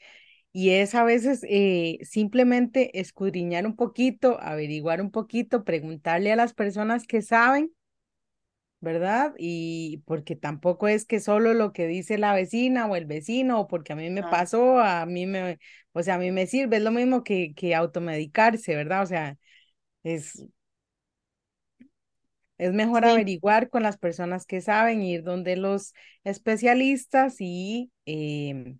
y es a veces eh, simplemente escudriñar un poquito, averiguar un poquito, preguntarle a las personas que saben, ¿verdad? Y porque tampoco es que solo lo que dice la vecina o el vecino, o porque a mí me pasó, a mí me, o sea, a mí me sirve, es lo mismo que, que automedicarse, ¿verdad? O sea, es, Es mejor Sí, averiguar con las personas que saben, ir donde los especialistas y em,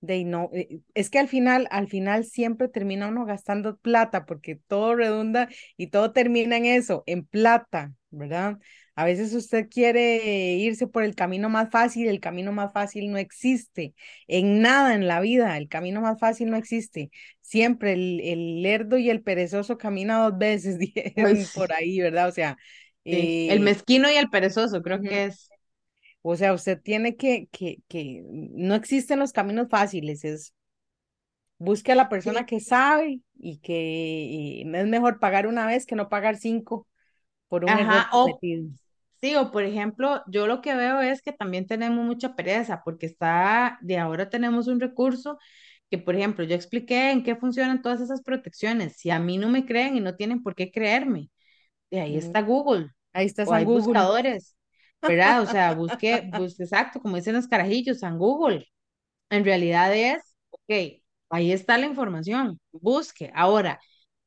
de ahí no, eh, es que al final, al final siempre termina uno gastando plata porque todo redunda y todo termina en eso, en plata, ¿verdad? A veces usted quiere irse por el camino más fácil, el camino más fácil no existe. En nada en la vida, el camino más fácil no existe. Siempre el, el lerdo y el perezoso camina dos veces, dicen por ahí, ¿verdad? O sea, sí. El mezquino y el perezoso, creo que es. O sea, usted tiene que, que, que, no existen los caminos fáciles, es busque a la persona Sí, que sabe y que y es mejor pagar una vez que no pagar cinco por un error Ajá, o sí, o por ejemplo, yo lo que veo es que también tenemos mucha pereza, porque está, de ahora tenemos un recurso que, por ejemplo, yo expliqué en qué funcionan todas esas protecciones. Si a mí no me creen y no tienen por qué creerme, de ahí está Google, Ahí está o San hay Google. buscadores, ¿verdad? O sea, busque, busque exacto, como dicen los carajillos, en Google. En realidad es, ok, ahí está la información, busque. Ahora,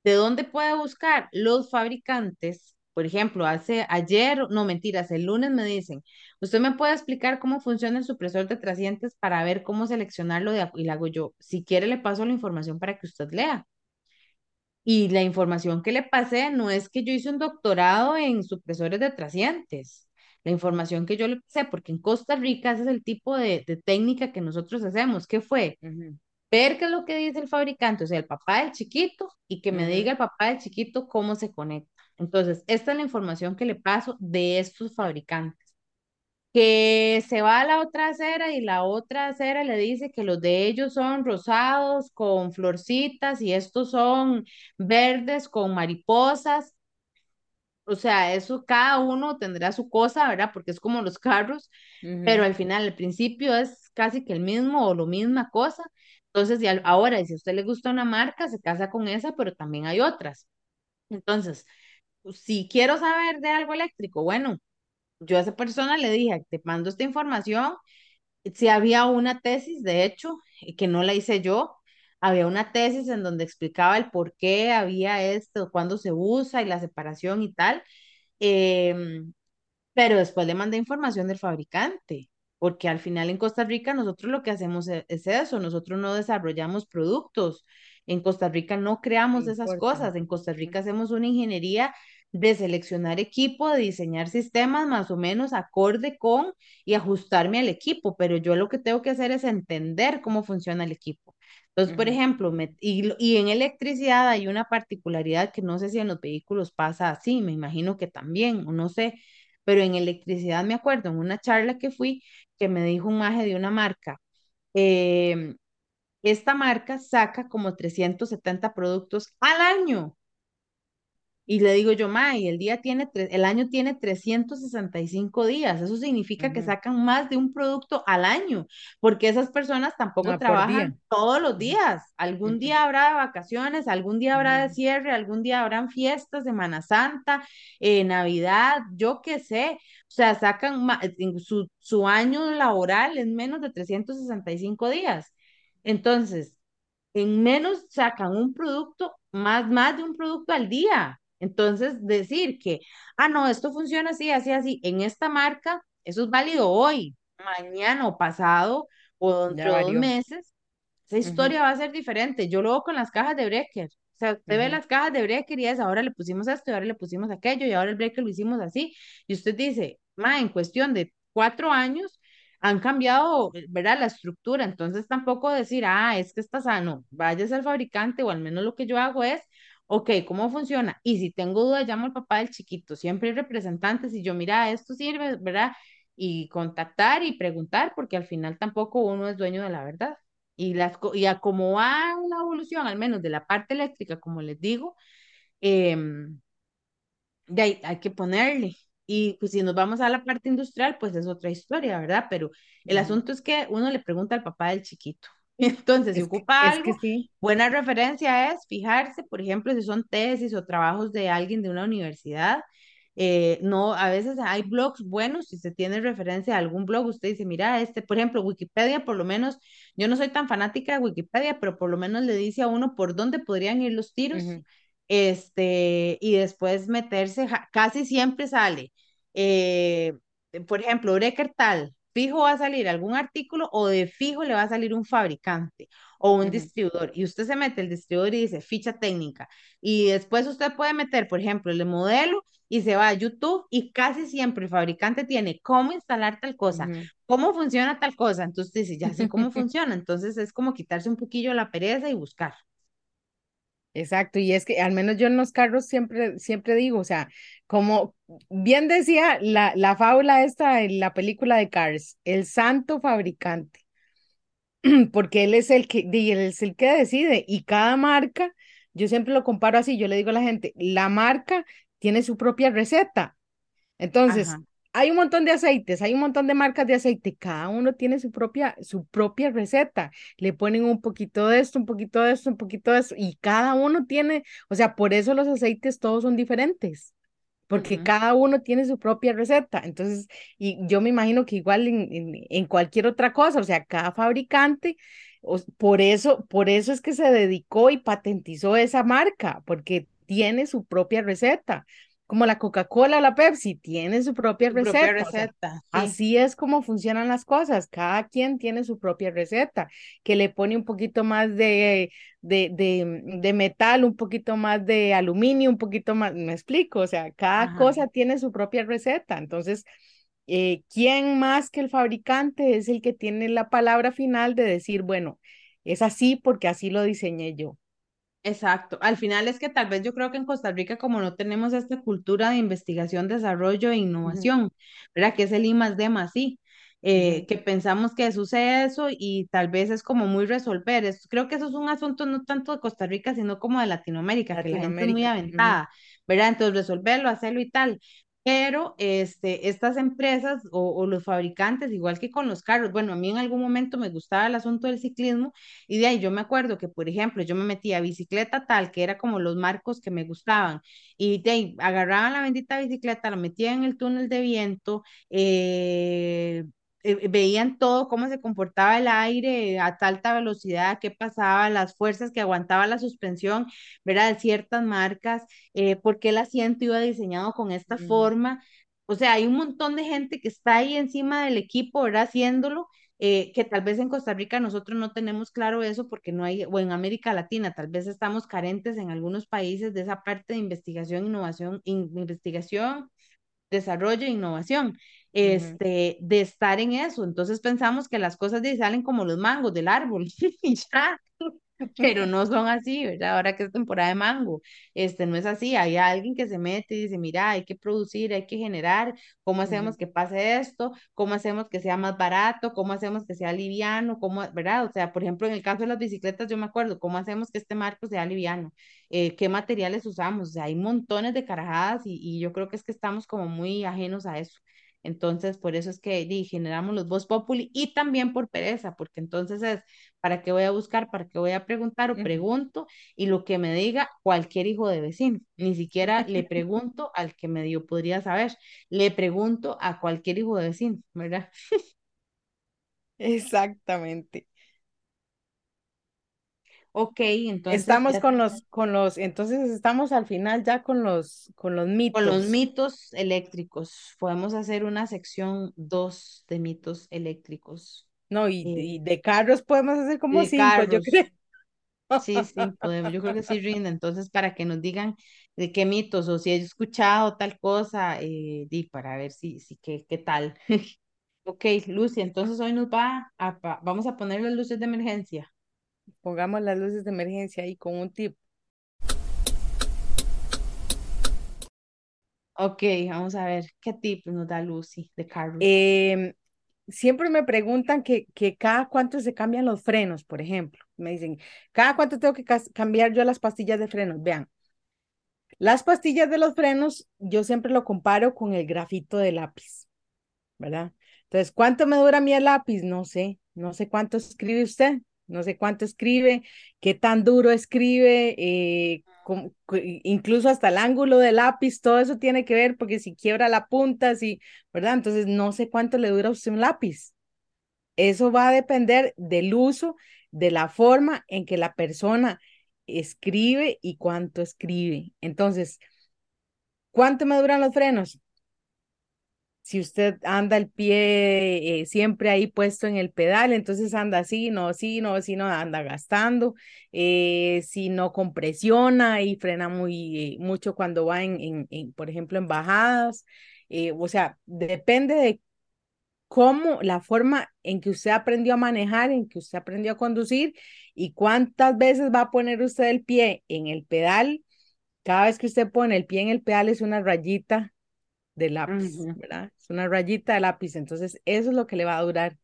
¿de dónde puede buscar? Los fabricantes, por ejemplo, hace ayer, no mentiras, el lunes me dicen, ¿usted me puede explicar cómo funciona el supresor de trascientes para ver cómo seleccionarlo? De, y le hago yo, si quiere le paso la información para que usted lea. Y la información que le pasé no es que yo hice un doctorado en supresores de trascientes. La información que yo le pasé, porque en Costa Rica ese es el tipo de, de técnica que nosotros hacemos. ¿Qué fue? Ujú, ver qué es lo que dice el fabricante, o sea, el papá del chiquito, y que me diga el papá del chiquito cómo se conecta. Entonces, esta es la información que le paso de estos fabricantes. Que se va a la otra acera y la otra acera le dice que los de ellos son rosados con florcitas y estos son verdes con mariposas. O sea, eso cada uno tendrá su cosa, ¿verdad? Porque es como los carros pero al final, el principio es casi que el mismo o lo misma cosa. Entonces, y al- ahora, y si a usted le gusta una marca, se casa con esa, pero también hay otras. Entonces, si quiero saber de algo eléctrico, bueno, yo a esa persona le dije, te mando esta información. Si había una tesis, de hecho, eh, que no la hice yo, había una tesis en donde explicaba el por qué había esto, cuándo se usa y la separación y tal. Em, pero después le mandé información del fabricante, porque al final en Costa Rica nosotros lo que hacemos e- es eso, nosotros no desarrollamos productos. En Costa Rica no No creamos esas cosas. En Costa Rica hacemos una ingeniería de seleccionar equipo, de diseñar sistemas más o menos acorde con y ajustarme al equipo, pero yo lo que tengo que hacer es entender cómo funciona el equipo. Entonces, por ejemplo, me- y, y en electricidad hay una particularidad que no sé si en los vehículos pasa así, me imagino que también, no sé, pero en electricidad me acuerdo, en una charla que fui, que me dijo un maje de una marca, em, esta marca saca como 370 productos al año. Y le digo yo, ma, y el día tiene, tre- el año tiene 365 días. Eso significa que sacan más de un producto al año, porque esas personas tampoco No, día. trabajan todos los días. Algún día habrá de vacaciones, algún día habrá de cierre, algún día habrán fiestas, Semana Santa, eh, Navidad, yo qué sé. O sea, sacan en su, su año laboral en menos de 365 días. Entonces, en menos sacan un producto, más, más de un producto al día. Entonces, decir que, ah, no, esto funciona así, así, así, en esta marca, eso es válido hoy, mañana o pasado o dentro de dos meses, esa historia va a ser diferente. Yo lo veo con las cajas de Brecker. O sea, usted ve ujú, las cajas de Brecker y es, ahora le pusimos esto, y ahora le pusimos aquello, y ahora el Brecker lo hicimos así. Y usted dice, ma, en cuestión de cuatro años han cambiado, ¿verdad? La estructura. Entonces tampoco decir, ah, es que está sano, váyase al fabricante, o al menos lo que yo hago es, ok, ¿cómo funciona? Y si tengo dudas, llamo al papá del chiquito. Siempre hay representantes y yo, mira, esto sirve, ¿verdad? Y contactar y preguntar, porque al final tampoco uno es dueño de la verdad. Y, las, y a como va una evolución, al menos de la parte eléctrica, como les digo, de ahí hay que ponerle. Y pues si nos vamos a la parte industrial, pues es otra historia, ¿verdad? Pero el asunto es que uno le pregunta al papá del chiquito. Entonces, si ocupa algo, sí. buena referencia es fijarse, por ejemplo, si son tesis o trabajos de alguien de una universidad. eh, no, a veces hay blogs buenos, si se tiene referencia a algún blog, usted dice, mira, este, por ejemplo, Wikipedia, por lo menos, yo no soy tan fanática de Wikipedia, pero por lo menos le dice a uno por dónde podrían ir los tiros Ujú, este, y después meterse, casi siempre sale, eh, por ejemplo, Brecker tal, fijo va a salir algún artículo o de fijo le va a salir un fabricante o un ujú, distribuidor y usted se mete el distribuidor y dice ficha técnica y después usted puede meter, por ejemplo, el modelo y se va a YouTube y casi siempre el fabricante tiene cómo instalar tal cosa, ujú. cómo funciona tal cosa, entonces dice, ya sé cómo funciona, entonces es como quitarse un poquillo la pereza y buscar. Exacto, y es que al menos yo en los carros siempre, siempre digo, o sea, como bien decía la, la fábula esta en la película de Cars, el santo fabricante, porque él es el que, él es el que decide y cada marca, yo siempre lo comparo así, yo le digo a la gente, la marca tiene su propia receta, entonces, hay un montón de aceites, hay un montón de marcas de aceite, cada uno tiene su propia, su propia receta. Le ponen un poquito de esto, un poquito de esto, un poquito de esto, y cada uno tiene, o sea, por eso los aceites todos son diferentes, porque cada uno tiene su propia receta. Entonces, y yo me imagino que igual en, en, en cualquier otra cosa, o sea, cada fabricante, o- por eso, por eso es que se dedicó y patentizó esa marca, porque tiene su propia receta como la Coca-Cola o la Pepsi, tienen su propia su propia receta, o sea, receta, sí. así es como funcionan las cosas, cada quien tiene su propia receta, que le pone un poquito más de, de, de, de metal, un poquito más de aluminio, un poquito más, me explico, o sea, cada Ajá. cosa tiene su propia receta, entonces, eh, ¿quién más que el fabricante es el que tiene la palabra final de decir, bueno, es así porque así lo diseñé yo? Exacto. Al final es que tal vez yo creo que en Costa Rica, como no tenemos esta cultura de investigación, desarrollo e innovación, ¿verdad? Que es el I más D más I, eh, que pensamos que sucede eso y tal vez es como muy resolver. Es- creo que eso es un asunto no tanto de Costa Rica, sino como de Latinoamérica, que la gente es muy Latinoamérica. aventada, ¿verdad? Entonces resolverlo, hacerlo y tal. Pero este, estas empresas o, los fabricantes, igual que con los carros, bueno, a mí en algún momento me gustaba el asunto del ciclismo y de ahí yo me acuerdo que, por ejemplo, yo me metía bicicleta tal, que era como los marcos que me gustaban, y de ahí agarraban la bendita bicicleta, la metía en el túnel de viento, eh, eh, veían todo, cómo se comportaba el aire a alta velocidad, qué pasaba, las fuerzas que aguantaba la suspensión, ¿verdad? De ciertas marcas, eh, por qué el asiento iba diseñado con esta forma. O sea, hay un montón de gente que está ahí encima del equipo, ¿verdad? Haciéndolo eh, que tal vez en Costa Rica nosotros no tenemos claro eso porque no hay, o en América Latina, tal vez estamos carentes en algunos países de esa parte de investigación, innovación, in- investigación, desarrollo e innovación, Este, de estar en eso. Entonces pensamos que las cosas salen como los mangos del árbol y ya, pero no son así, ¿verdad? Ahora que es temporada de mango, este no es así, hay alguien que se mete y dice, mira, hay que producir, hay que generar, ¿cómo hacemos que pase esto? ¿Cómo hacemos que sea más barato? ¿Cómo hacemos que sea liviano? ¿Cómo, verdad? O sea, por ejemplo, en el caso de las bicicletas, yo me acuerdo, ¿cómo hacemos que este marco sea liviano? Eh, ¿qué materiales usamos? O sea, hay montones de carajadas y, y yo creo que es que estamos como muy ajenos a eso. Entonces, por eso es que di, generamos los voz populi y también por pereza, porque entonces es ¿Para qué voy a buscar? ¿Para qué voy a preguntar? O pregunto y lo que me diga cualquier hijo de vecino. Ni siquiera le pregunto al que medio podría saber. Le pregunto a cualquier hijo de vecino, ¿verdad? Exactamente. Ok, entonces Estamos con los, con los, entonces estamos al final ya con los, con los con los mitos. mitos eléctricos, podemos hacer una sección 2 de mitos eléctricos. No, y, eh, y de carros podemos hacer como cinco, yo creo. carros. Sí, sí, podemos, yo creo que sí rinde. Entonces, para que nos digan de qué mitos o si he escuchado tal cosa, eh, di, para ver si, si qué, qué tal. Ok, Lucy, entonces hoy nos va a, vamos a poner las luces de emergencia. Pongamos las luces de emergencia ahí con un tip. Ok, vamos a ver qué tip nos da Lucy de carros. Em, siempre me preguntan que, que cada cuánto se cambian los frenos, por ejemplo. Me dicen, cada cuánto tengo que cambiar yo las pastillas de frenos. Vean, las pastillas de los frenos, yo siempre lo comparo con el grafito de lápiz, ¿verdad? Entonces, ¿cuánto me dura el lápiz? No sé, no sé cuánto escribe usted, no sé cuánto escribe, qué tan duro escribe, eh, cu- incluso hasta el ángulo del lápiz, todo eso tiene que ver porque si quiebra la punta, si, ¿verdad? Entonces, no sé cuánto le dura a usted un lápiz. Eso va a depender del uso, de la forma en que la persona escribe y cuánto escribe. Entonces, ¿cuánto me duran los frenos? Si usted anda el pie eh, siempre ahí puesto en el pedal, entonces anda así, no, sí, no, sí, no, anda gastando. Eh, si no compresiona y frena muy eh, mucho cuando va en, en, por ejemplo, en bajadas. O sea, depende de cómo la forma en que usted aprendió a manejar, en que usted aprendió a conducir y cuántas veces va a poner usted el pie en el pedal. Cada vez que usted pone el pie en el pedal es una rayita de lápiz. ¿verdad? Es una rayita de lápiz. Entonces, eso es lo que le va a durar.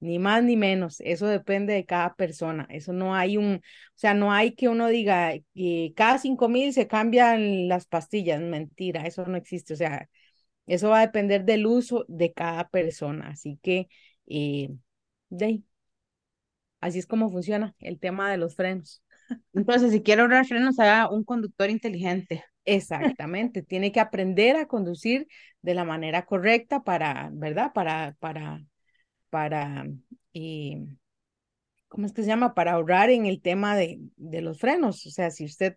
Ni más ni menos, eso depende de cada persona. Eso no hay un, o sea, no hay que uno diga que cada cinco mil se cambian las pastillas. Mentira, eso no existe. O sea, eso va a depender del uso de cada persona. Así que, eh, de ahí, así es como funciona el tema de los frenos. Entonces, si quiere ahorrar frenos, haga un conductor inteligente. Exactamente, tiene que aprender a conducir de la manera correcta para, ¿verdad? Para, para, para, eh, ¿cómo es que se llama? Para ahorrar en el tema de, de los frenos. O sea, si usted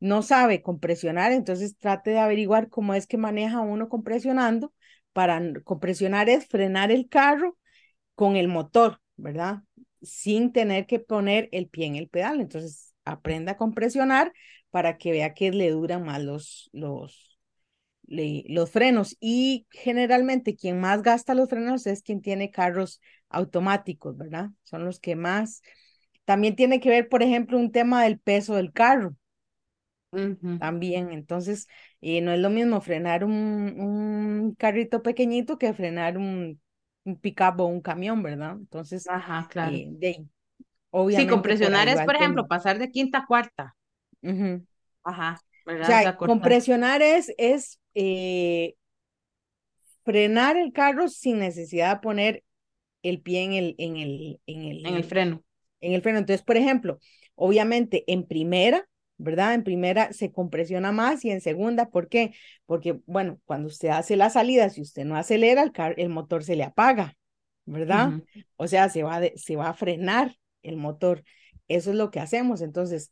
no sabe compresionar, entonces trate de averiguar cómo es que maneja uno compresionando. Para compresionar es frenar el carro con el motor, ¿verdad? Sin tener que poner el pie en el pedal. Entonces, aprenda a compresionar para que vea que le duran más los, los, le- los frenos. Y generalmente quien más gasta los frenos es quien tiene carros automáticos, ¿verdad? Son los que más. También tiene que ver, por ejemplo, un tema del peso del carro también. Entonces, eh, no es lo mismo frenar un, un carrito pequeñito que frenar un, un pick-up o un camión, ¿verdad? Entonces, Ajá, claro. eh, de Sí, obviamente por compresionar ahí es, por ejemplo, pasar de quinta a cuarta. Ujú. Ajá, O sea, cortar. compresionar es, es eh, frenar el carro sin necesidad de poner el pie en el, en el, en En el el, freno. en el freno. Entonces, por ejemplo, obviamente en primera, ¿verdad? En primera se compresiona más y en segunda, ¿por qué? Porque, bueno, cuando usted hace la salida, si usted no acelera, el, car el motor se le apaga, ¿verdad? O sea, se va, de, se va a frenar el motor. Eso es lo que hacemos. Entonces,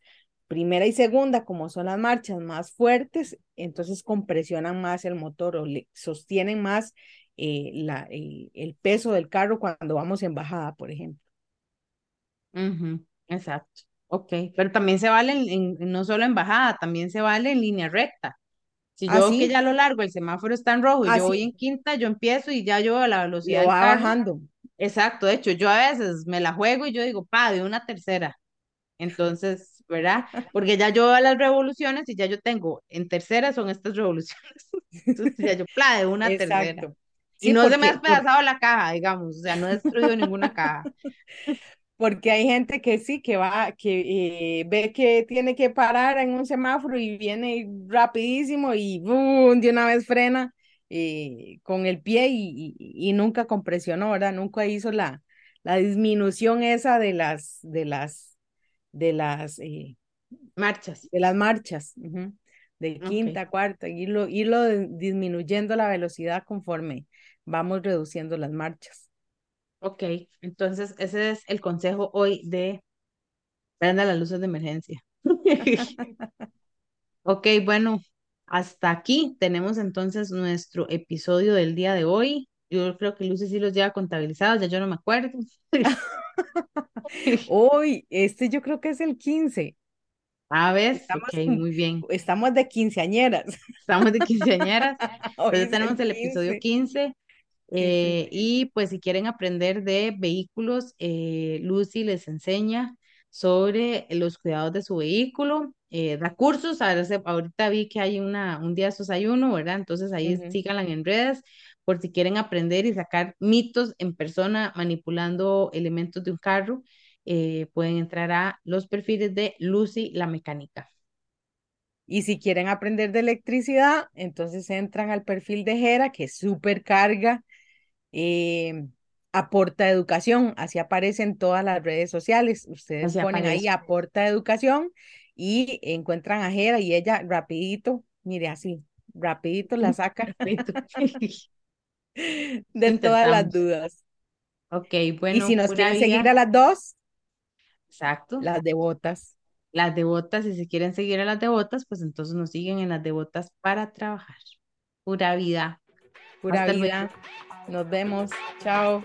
primera y segunda, como son las marchas más fuertes, entonces compresionan más el motor o le sostienen más eh, la, el, el peso del carro cuando vamos en bajada, por ejemplo. Ujú, Exacto. Ok, pero también se vale en, en- no solo en bajada, también se vale en línea recta. Si yo veo que ya a lo largo el semáforo está en rojo y yo voy en quinta, yo empiezo y ya yo a la velocidad lo del va carro. bajando. Exacto, de hecho, yo a veces me la juego y yo digo, pa, de una tercera. Entonces, ¿verdad? Porque ya yo veo las revoluciones y ya yo tengo, en tercera son estas revoluciones. Entonces ya yo, pla, de una tercera. Exacto. Y Sí, no se me ha porque, despedazado la caja, digamos, o sea, no he destruido ninguna caja. porque hay gente que sí, que va, que eh, ve que tiene que parar en un semáforo y viene rapidísimo y ¡boom! de una vez frena eh, con el pie y, y, y nunca compresionó, ¿verdad? Nunca hizo la, la disminución esa de las, de las, de las, eh, Marchas. de las marchas, de quinta, cuarta, irlo, irlo disminuyendo la velocidad conforme vamos reduciendo las marchas. ok. Entonces, ese es el consejo hoy de Prenda las luces de emergencia. Ok, bueno, hasta aquí tenemos entonces nuestro episodio del día de hoy. Yo creo que Lucy sí los lleva contabilizados, ya yo no me acuerdo. Hoy, este yo creo que es el 15. A ver, Estamos, muy bien. estamos de quinceañeras. Estamos de quinceañeras. Hoy tenemos el episodio 15. 15. Sí, sí, eh, y pues si quieren aprender de vehículos, eh, Lucy les enseña sobre los cuidados de su vehículo, eh, da cursos, a ahorita vi que hay una, un día de estos hay uno, ¿verdad? Entonces ahí Ujú. síganla en redes por si quieren aprender y sacar mitos en persona manipulando elementos de un carro, eh, pueden entrar a los perfiles de Lucy la mecánica. Y si quieren aprender de electricidad, entonces entran al perfil de Jera, que es supercarga, eh, aporta educación, así aparece en todas las redes sociales. Ustedes Así ponen ahí aporta educación y encuentran a Jera y ella rapidito, mire así, rapidito la saca. de todas las dudas. Ok, Y si bueno, nos quieren seguir a las dos, Exacto. las devotas. Las devotas, y si quieren seguir a las devotas, pues entonces nos siguen en las devotas para trabajar. Pura vida. Pura Hasta luego. vida. Nos vemos. Chao.